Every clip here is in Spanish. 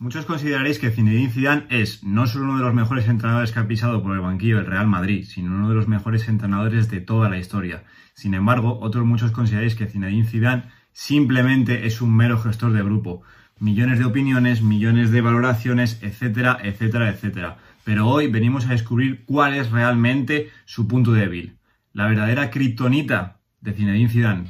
Muchos consideraréis que Zinedine Zidane es no solo uno de los mejores entrenadores que ha pisado por el banquillo del Real Madrid, sino uno de los mejores entrenadores de toda la historia. Sin embargo, otros muchos consideraréis que Zinedine Zidane simplemente es un mero gestor de grupo. Millones de opiniones, millones de valoraciones, etcétera, etcétera, etcétera. Pero hoy venimos a descubrir cuál es realmente su punto débil. La verdadera kriptonita de Zinedine Zidane.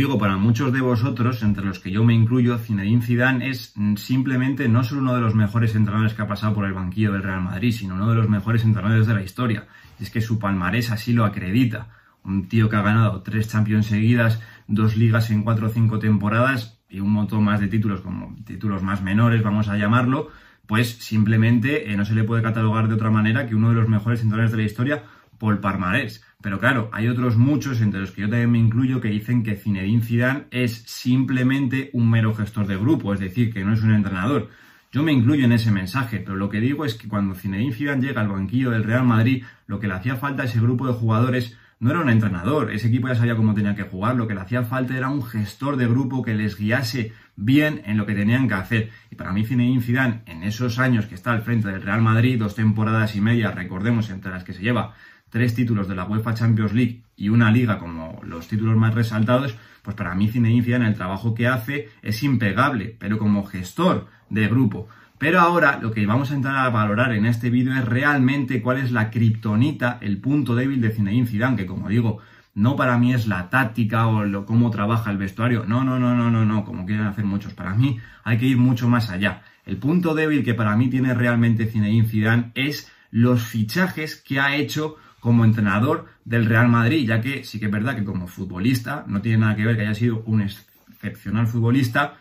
Digo, para muchos de vosotros, entre los que yo me incluyo, Zinedine Zidane es simplemente no solo uno de los mejores entrenadores que ha pasado por el banquillo del Real Madrid, sino uno de los mejores entrenadores de la historia. Es que su palmarés así lo acredita. Un tío que ha ganado tres Champions seguidas, dos ligas en cuatro o cinco temporadas y un montón más de títulos, como títulos más menores, vamos a llamarlo, pues simplemente eh, no se le puede catalogar de otra manera que uno de los mejores entrenadores de la historia por palmarés. Pero claro, hay otros muchos, entre los que yo también me incluyo, que dicen que Zinedine Zidane es simplemente un mero gestor de grupo, es decir, que no es un entrenador. Yo me incluyo en ese mensaje, pero lo que digo es que cuando Zinedine Zidane llega al banquillo del Real Madrid, lo que le hacía falta a ese grupo de jugadores no era un entrenador, ese equipo ya sabía cómo tenía que jugar, lo que le hacía falta era un gestor de grupo que les guiase bien en lo que tenían que hacer. Y para mí Zinedine Zidane, en esos años que está al frente del Real Madrid, dos temporadas y media, recordemos, entre las que se lleva tres títulos de la UEFA Champions League y una liga como los títulos más resaltados, pues para mí Zinedine Zidane el trabajo que hace es impecable, pero como gestor de grupo. Pero ahora lo que vamos a entrar a valorar en este vídeo es realmente cuál es la kriptonita, el punto débil de Zinedine Zidane, que como digo, no para mí es la táctica o lo, cómo trabaja el vestuario, no, no, no, no, no, no, como quieren hacer muchos. Para mí hay que ir mucho más allá. El punto débil que para mí tiene realmente Zinedine Zidane es los fichajes que ha hecho como entrenador del Real Madrid, ya que sí que es verdad que como futbolista no tiene nada que ver que haya sido un excepcional futbolista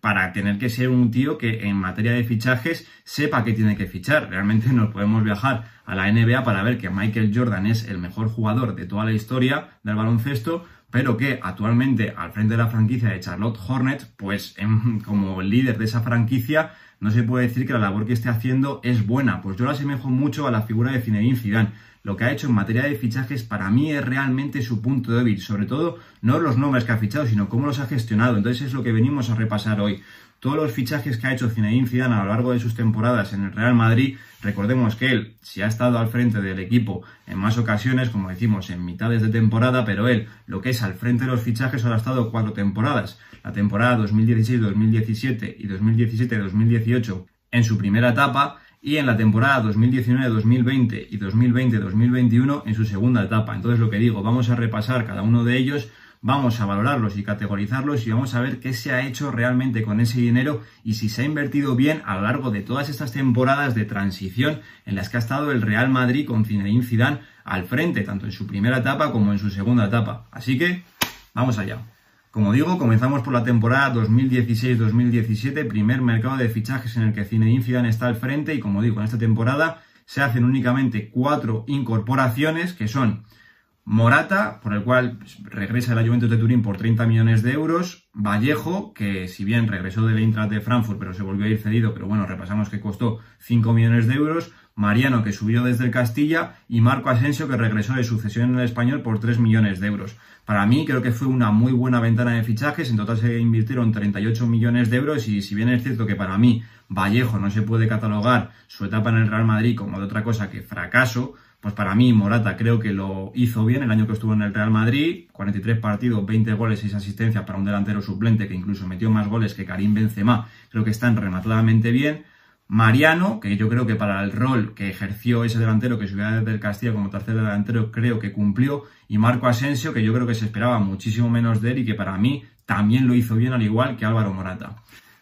para tener que ser un tío que en materia de fichajes sepa que tiene que fichar. Realmente nos podemos viajar a la NBA para ver que Michael Jordan es el mejor jugador de toda la historia del baloncesto, pero que actualmente al frente de la franquicia de Charlotte Hornets, pues como líder de esa franquicia, no se puede decir que la labor que esté haciendo es buena. Pues yo la asemejo mucho a la figura de Zinedine Zidane lo que ha hecho en materia de fichajes para mí es realmente su punto débil, sobre todo no los nombres que ha fichado, sino cómo los ha gestionado. Entonces es lo que venimos a repasar hoy. Todos los fichajes que ha hecho Zinedine Zidane a lo largo de sus temporadas en el Real Madrid, recordemos que él si ha estado al frente del equipo en más ocasiones, como decimos, en mitades de temporada, pero él lo que es al frente de los fichajes solo ha estado cuatro temporadas. La temporada 2016-2017 y 2017-2018 en su primera etapa y en la temporada 2019-2020 y 2020-2021 en su segunda etapa. Entonces lo que digo, vamos a repasar cada uno de ellos, vamos a valorarlos y categorizarlos y vamos a ver qué se ha hecho realmente con ese dinero y si se ha invertido bien a lo largo de todas estas temporadas de transición en las que ha estado el Real Madrid con Zinedine Zidane al frente, tanto en su primera etapa como en su segunda etapa. Así que, vamos allá. Como digo, comenzamos por la temporada 2016-2017, primer mercado de fichajes en el que Zinedine Zidane está al frente y como digo, en esta temporada se hacen únicamente cuatro incorporaciones que son Morata, por el cual regresa el Juventus de Turín por 30 millones de euros, Vallejo, que si bien regresó del Eintracht de Frankfurt, pero se volvió a ir cedido, pero bueno, repasamos que costó 5 millones de euros, Mariano, que subió desde el Castilla, y Marco Asensio, que regresó de sucesión en el español por 3 millones de euros. Para mí creo que fue una muy buena ventana de fichajes, en total se invirtieron 38 millones de euros y si bien es cierto que para mí Vallejo no se puede catalogar su etapa en el Real Madrid como de otra cosa que fracaso, pues para mí Morata creo que lo hizo bien el año que estuvo en el Real Madrid, 43 partidos, 20 goles, 6 asistencias para un delantero suplente que incluso metió más goles que Karim Benzema, creo que están rematadamente bien. Mariano, que yo creo que para el rol que ejerció ese delantero que subió desde el Castilla como tercer delantero, creo que cumplió. Y Marco Asensio, que yo creo que se esperaba muchísimo menos de él y que para mí también lo hizo bien, al igual que Álvaro Morata.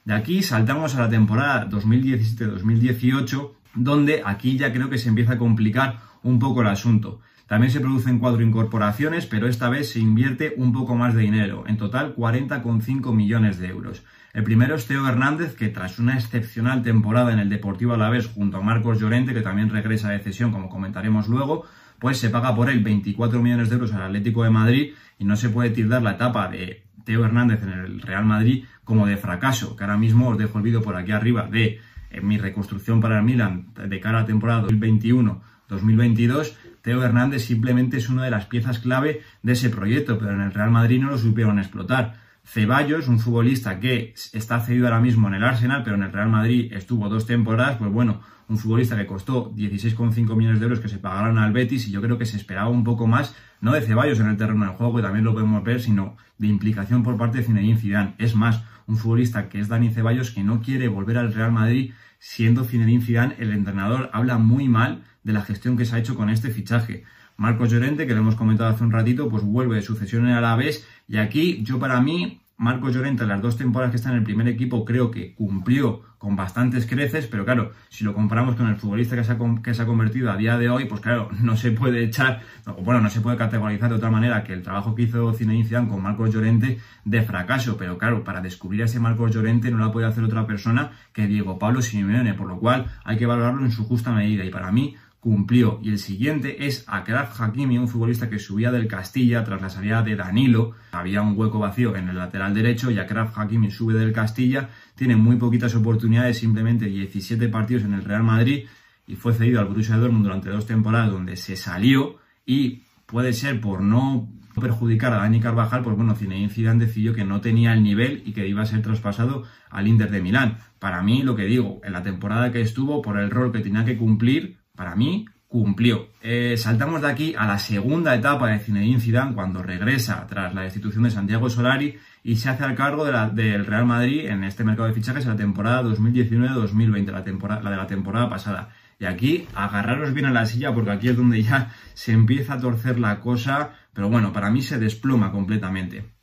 De aquí saltamos a la temporada 2017-2018, donde aquí ya creo que se empieza a complicar un poco el asunto. También se producen cuatro incorporaciones, pero esta vez se invierte un poco más de dinero, en total 40,5 millones de euros. El primero es Teo Hernández, que tras una excepcional temporada en el Deportivo Alavés junto a Marcos Llorente, que también regresa de cesión, como comentaremos luego, pues se paga por él 24 millones de euros al Atlético de Madrid y no se puede tildar la etapa de Teo Hernández en el Real Madrid como de fracaso, que ahora mismo os dejo el vídeo por aquí arriba de mi reconstrucción para el Milan de cara a la temporada 2021-2022. Teo Hernández simplemente es una de las piezas clave de ese proyecto, pero en el Real Madrid no lo supieron explotar. Ceballos, un futbolista que está cedido ahora mismo en el Arsenal, pero en el Real Madrid estuvo dos temporadas, pues bueno, un futbolista que costó 16,5 millones de euros que se pagaron al Betis y yo creo que se esperaba un poco más, no de Ceballos en el terreno del juego, que también lo podemos ver, sino de implicación por parte de Zinedine Zidane. Es más, un futbolista que es Dani Ceballos que no quiere volver al Real Madrid siendo Zinedine Zidane el entrenador, habla muy mal de la gestión que se ha hecho con este fichaje. Marcos Llorente, que lo hemos comentado hace un ratito, pues vuelve de sucesión en Alavés. Y aquí yo para mí Marcos Llorente, las dos temporadas que está en el primer equipo, creo que cumplió con bastantes creces, pero claro, si lo comparamos con el futbolista que se ha, que se ha convertido a día de hoy, pues claro, no se puede echar, bueno, no se puede categorizar de otra manera que el trabajo que hizo Zinedine Zidane con Marcos Llorente de fracaso, pero claro, para descubrir a ese Marcos Llorente no la puede hacer otra persona que Diego Pablo Simeone, por lo cual hay que valorarlo en su justa medida. Y para mí cumplió. Y el siguiente es Akraf Hakimi, un futbolista que subía del Castilla tras la salida de Danilo. Había un hueco vacío en el lateral derecho y Akraf Hakimi sube del Castilla. Tiene muy poquitas oportunidades, simplemente 17 partidos en el Real Madrid y fue cedido al Borussia Dortmund durante dos temporadas donde se salió y puede ser por no perjudicar a Dani Carvajal, pues bueno, Zinedine Zidane decidió que no tenía el nivel y que iba a ser traspasado al Inter de Milán. Para mí, lo que digo, en la temporada que estuvo, por el rol que tenía que cumplir, para mí cumplió. Eh, saltamos de aquí a la segunda etapa de Zinedine Zidane cuando regresa tras la destitución de Santiago Solari y se hace al cargo del Real Madrid en este mercado de fichajes en la temporada 2019-2020, la, la de la temporada pasada. Y aquí agarraros bien a la silla porque aquí es donde ya se empieza a torcer la cosa, pero bueno, para mí se desploma completamente.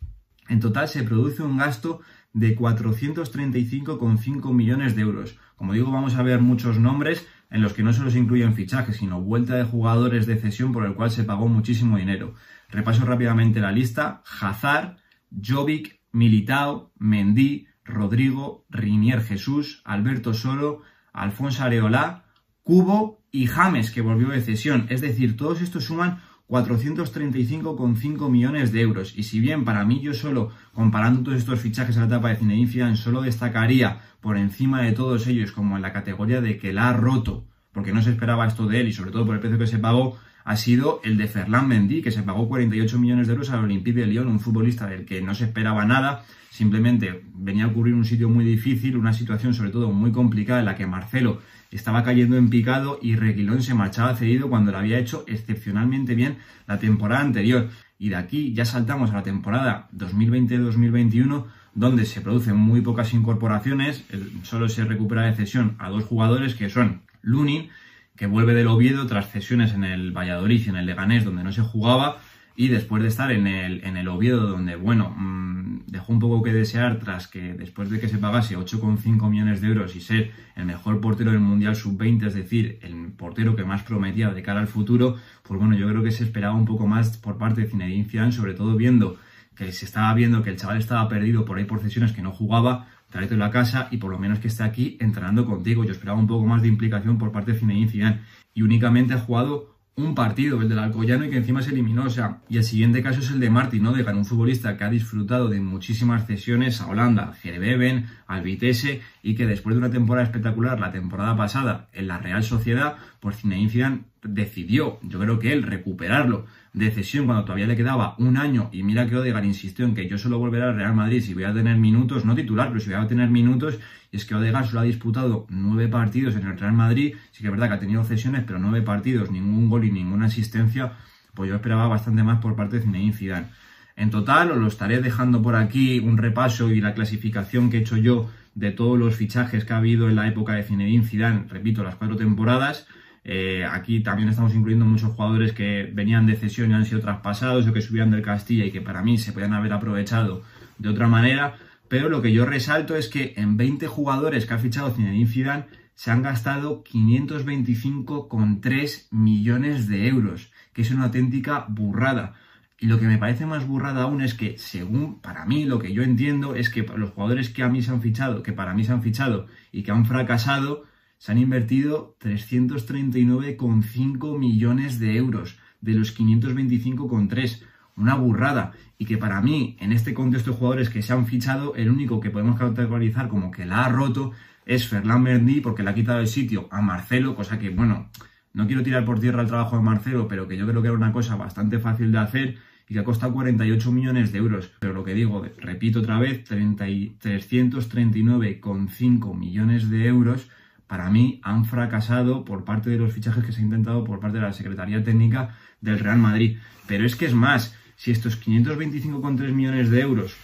En total se produce un gasto de 435,5 millones de euros. Como digo, vamos a ver muchos nombres, en los que no solo se incluyen fichajes, sino vuelta de jugadores de cesión por el cual se pagó muchísimo dinero. Repaso rápidamente la lista. Hazard, Jovic, Militao, Mendy, Rodrigo, Rinier Jesús, Alberto Soro, Alfonso Areola, Cubo y James, que volvió de cesión. Es decir, todos estos suman 435,5 millones de euros. Y si bien para mí yo solo, comparando todos estos fichajes a la etapa de Zinedine Zidane, solo destacaría por encima de todos ellos como en la categoría de que la ha roto, porque no se esperaba esto de él y sobre todo por el precio que se pagó, ha sido el de Ferland Mendy, que se pagó 48 millones de euros al Olympique de Lyon, un futbolista del que no se esperaba nada, simplemente venía a cubrir un sitio muy difícil, una situación sobre todo muy complicada en la que Marcelo estaba cayendo en picado y Reguilón se marchaba cedido cuando lo había hecho excepcionalmente bien la temporada anterior. Y de aquí ya saltamos a la temporada 2020-2021, donde se producen muy pocas incorporaciones, solo se recupera de cesión a dos jugadores que son Lunin, que vuelve del Oviedo tras cesiones en el Valladolid y en el Leganés, donde no se jugaba, y después de estar en el, en el Oviedo, donde, bueno, mm, dejó un poco que desear tras que después de que se pagase 8,5 millones de euros y ser el mejor portero del Mundial Sub-20, es decir, el portero que más prometía de cara al futuro, pues bueno, yo creo que se esperaba un poco más por parte de Zinedine Zidane, sobre todo viendo que se estaba viendo que el chaval estaba perdido por ahí por cesiones que no jugaba, tráete la casa y por lo menos que esté aquí entrenando contigo. Yo esperaba un poco más de implicación por parte de Zinedine Zidane y únicamente ha jugado un partido, el del Alcoyano, y que encima se eliminó. O sea, y el siguiente caso es el de Martin Odegaard, un futbolista que ha disfrutado de muchísimas cesiones a Holanda, al Gerbeben, al Vitesse, y que después de una temporada espectacular, la temporada pasada, en la Real Sociedad, por Zinedine Zidane decidió, yo creo que él, recuperarlo de cesión cuando todavía le quedaba un año y mira que Odegaard insistió en que yo solo volveré al Real Madrid si voy a tener minutos, no titular, pero si voy a tener minutos, y es que Odegaard solo ha disputado nueve partidos en el Real Madrid, sí que es verdad que ha tenido cesiones, pero nueve partidos, ningún gol y ninguna asistencia, pues yo esperaba bastante más por parte de Zinedine Zidane. En total, os lo estaré dejando por aquí un repaso y la clasificación que he hecho yo de todos los fichajes que ha habido en la época de Zinedine Zidane, repito, las cuatro temporadas. Eh, aquí también estamos incluyendo muchos jugadores que venían de cesión y han sido traspasados o que subían del Castilla y que para mí se podían haber aprovechado de otra manera. Pero lo que yo resalto es que en 20 jugadores que ha fichado Zinedine Zidane se han gastado 525,3 millones de euros, que es una auténtica burrada. Y lo que me parece más burrada aún es que, según para mí, lo que yo entiendo es que los jugadores que a mí se han fichado, que para mí se han fichado y que han fracasado, se han invertido 339,5 millones de euros de los 525,3. Una burrada. Y que para mí, en este contexto de jugadores que se han fichado, el único que podemos categorizar como que la ha roto es Ferland Mendy porque le ha quitado el sitio a Marcelo, cosa que, bueno, no quiero tirar por tierra el trabajo de Marcelo, pero que yo creo que era una cosa bastante fácil de hacer y que ha costado 48 millones de euros. Pero lo que digo, repito otra vez, 339,5 millones de euros para mí han fracasado por parte de los fichajes que se ha intentado por parte de la Secretaría Técnica del Real Madrid. Pero es que es más, si estos 525,3 millones de euros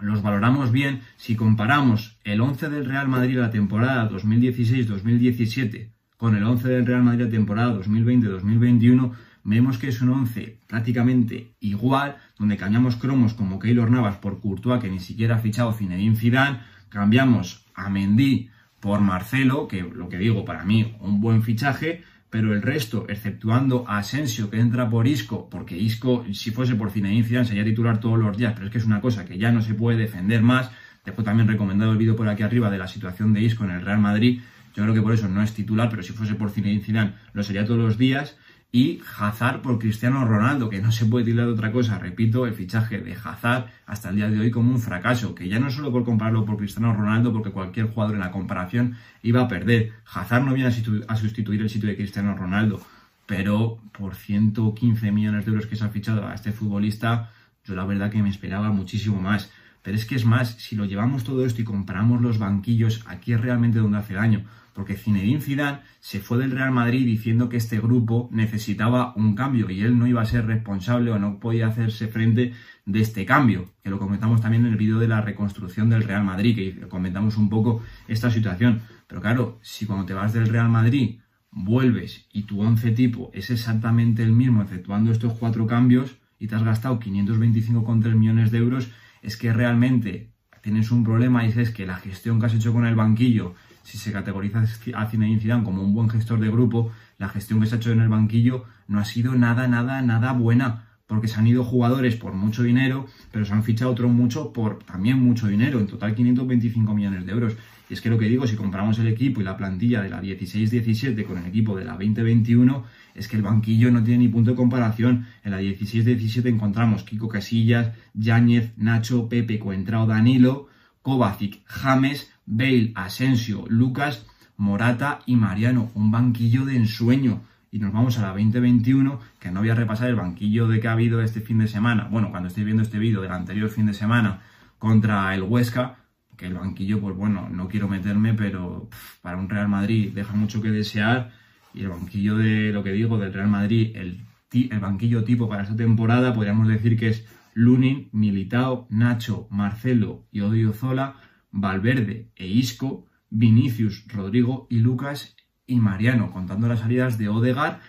los valoramos bien, si comparamos el 11 del Real Madrid la temporada 2016-2017 con el 11 del Real Madrid la temporada 2020-2021, vemos que es un 11 prácticamente igual, donde cambiamos cromos como Keylor Navas por Courtois, que ni siquiera ha fichado Zinedine Zidane, cambiamos a Mendy por Marcelo, que lo que digo, para mí un buen fichaje, pero el resto, exceptuando a Asensio que entra por Isco, porque Isco, si fuese por Zinedine Zidane, sería titular todos los días, pero es que es una cosa que ya no se puede defender más. Después también recomendado el vídeo por aquí arriba de la situación de Isco en el Real Madrid. Yo creo que por eso no es titular, pero si fuese por Zinedine Zidane lo sería todos los días y Hazard por Cristiano Ronaldo, que no se puede tirar de otra cosa. Repito, el fichaje de Hazard hasta el día de hoy como un fracaso, que ya no solo por compararlo por Cristiano Ronaldo, porque cualquier jugador en la comparación iba a perder. Hazard no viene a sustituir el sitio de Cristiano Ronaldo, pero por 115 millones de euros que se ha fichado a este futbolista, yo la verdad que me esperaba muchísimo más. Pero es que es más, si lo llevamos todo esto y comparamos los banquillos, aquí es realmente donde hace daño porque Zinedine Zidane se fue del Real Madrid diciendo que este grupo necesitaba un cambio y él no iba a ser responsable o no podía hacerse frente de este cambio, que lo comentamos también en el vídeo de la reconstrucción del Real Madrid, que comentamos un poco esta situación. Pero claro, si cuando te vas del Real Madrid vuelves y tu once tipo es exactamente el mismo, efectuando estos cuatro cambios, y te has gastado 525,3 millones de euros, es que realmente tienes un problema y es que la gestión que has hecho con el banquillo si se categoriza a Zinedine Zidane como un buen gestor de grupo, la gestión que se ha hecho en el banquillo no ha sido nada, nada, nada buena, porque se han ido jugadores por mucho dinero, pero se han fichado otros mucho por también mucho dinero, en total 525 millones de euros. Y es que lo que digo, si comparamos el equipo y la plantilla de la 16-17 con el equipo de la 2021, es que el banquillo no tiene ni punto de comparación. En la 16-17 encontramos Kiko Casillas, Yáñez, Nacho, Pepe, Coentrao, Danilo, Kovacic, James, Bale, Asensio, Lucas, Morata y Mariano. Un banquillo de ensueño. Y nos vamos a la 2021, que no voy a repasar el banquillo de que ha habido este fin de semana. Bueno, cuando estoy viendo este vídeo del anterior fin de semana contra el Huesca, que el banquillo, pues bueno, no quiero meterme, pero para un Real Madrid deja mucho que desear. Y el banquillo de lo que digo del Real Madrid, el, el banquillo tipo para esta temporada, podríamos decir que es Lunin, Militao, Nacho, Marcelo y Odio Zola Valverde e Isco, Vinicius, Rodrigo y Lucas y Mariano, contando las salidas de Odegar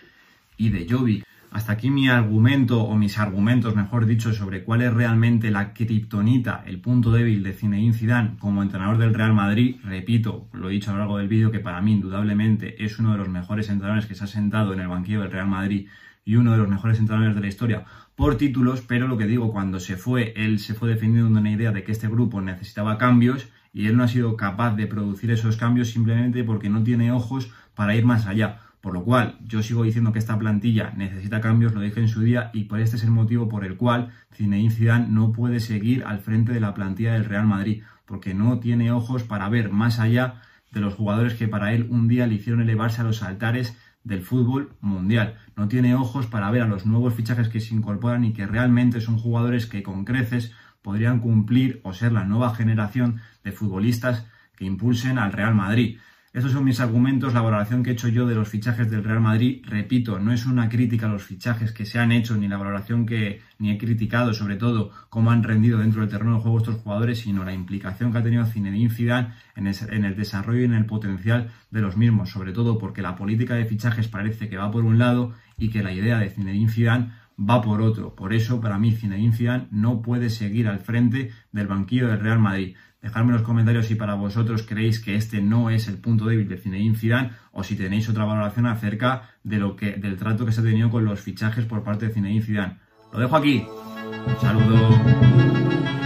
y de Jovic. Hasta aquí mi argumento, o mis argumentos, mejor dicho, sobre cuál es realmente la kriptonita, el punto débil de Zinedine Zidane como entrenador del Real Madrid. Repito, lo he dicho a lo largo del vídeo, que para mí indudablemente es uno de los mejores entrenadores que se ha sentado en el banquillo del Real Madrid y uno de los mejores entrenadores de la historia por títulos, pero lo que digo, cuando se fue, él se fue defendiendo una idea de que este grupo necesitaba cambios y él no ha sido capaz de producir esos cambios simplemente porque no tiene ojos para ir más allá. Por lo cual, yo sigo diciendo que esta plantilla necesita cambios, lo dije en su día, y por este es el motivo por el cual Zinedine Zidane no puede seguir al frente de la plantilla del Real Madrid, porque no tiene ojos para ver más allá de los jugadores que para él un día le hicieron elevarse a los altares del fútbol mundial. No tiene ojos para ver a los nuevos fichajes que se incorporan y que realmente son jugadores que con creces podrían cumplir o ser la nueva generación de futbolistas que impulsen al Real Madrid. Estos son mis argumentos, la valoración que he hecho yo de los fichajes del Real Madrid. Repito, no es una crítica a los fichajes que se han hecho, ni la valoración que ni he criticado, sobre todo cómo han rendido dentro del terreno de juego estos jugadores, sino la implicación que ha tenido Zinedine Zidane en, el desarrollo y en el potencial de los mismos, sobre todo porque la política de fichajes parece que va por un lado y que la idea de Zinedine Zidane va por otro. Por eso, para mí, Zinedine Zidane no puede seguir al frente del banquillo del Real Madrid. Dejadme en los comentarios si para vosotros creéis que este no es el punto débil de Zinedine Zidane o si tenéis otra valoración acerca de lo que, del trato que se ha tenido con los fichajes por parte de Zinedine Zidane. Lo dejo aquí. Un saludo.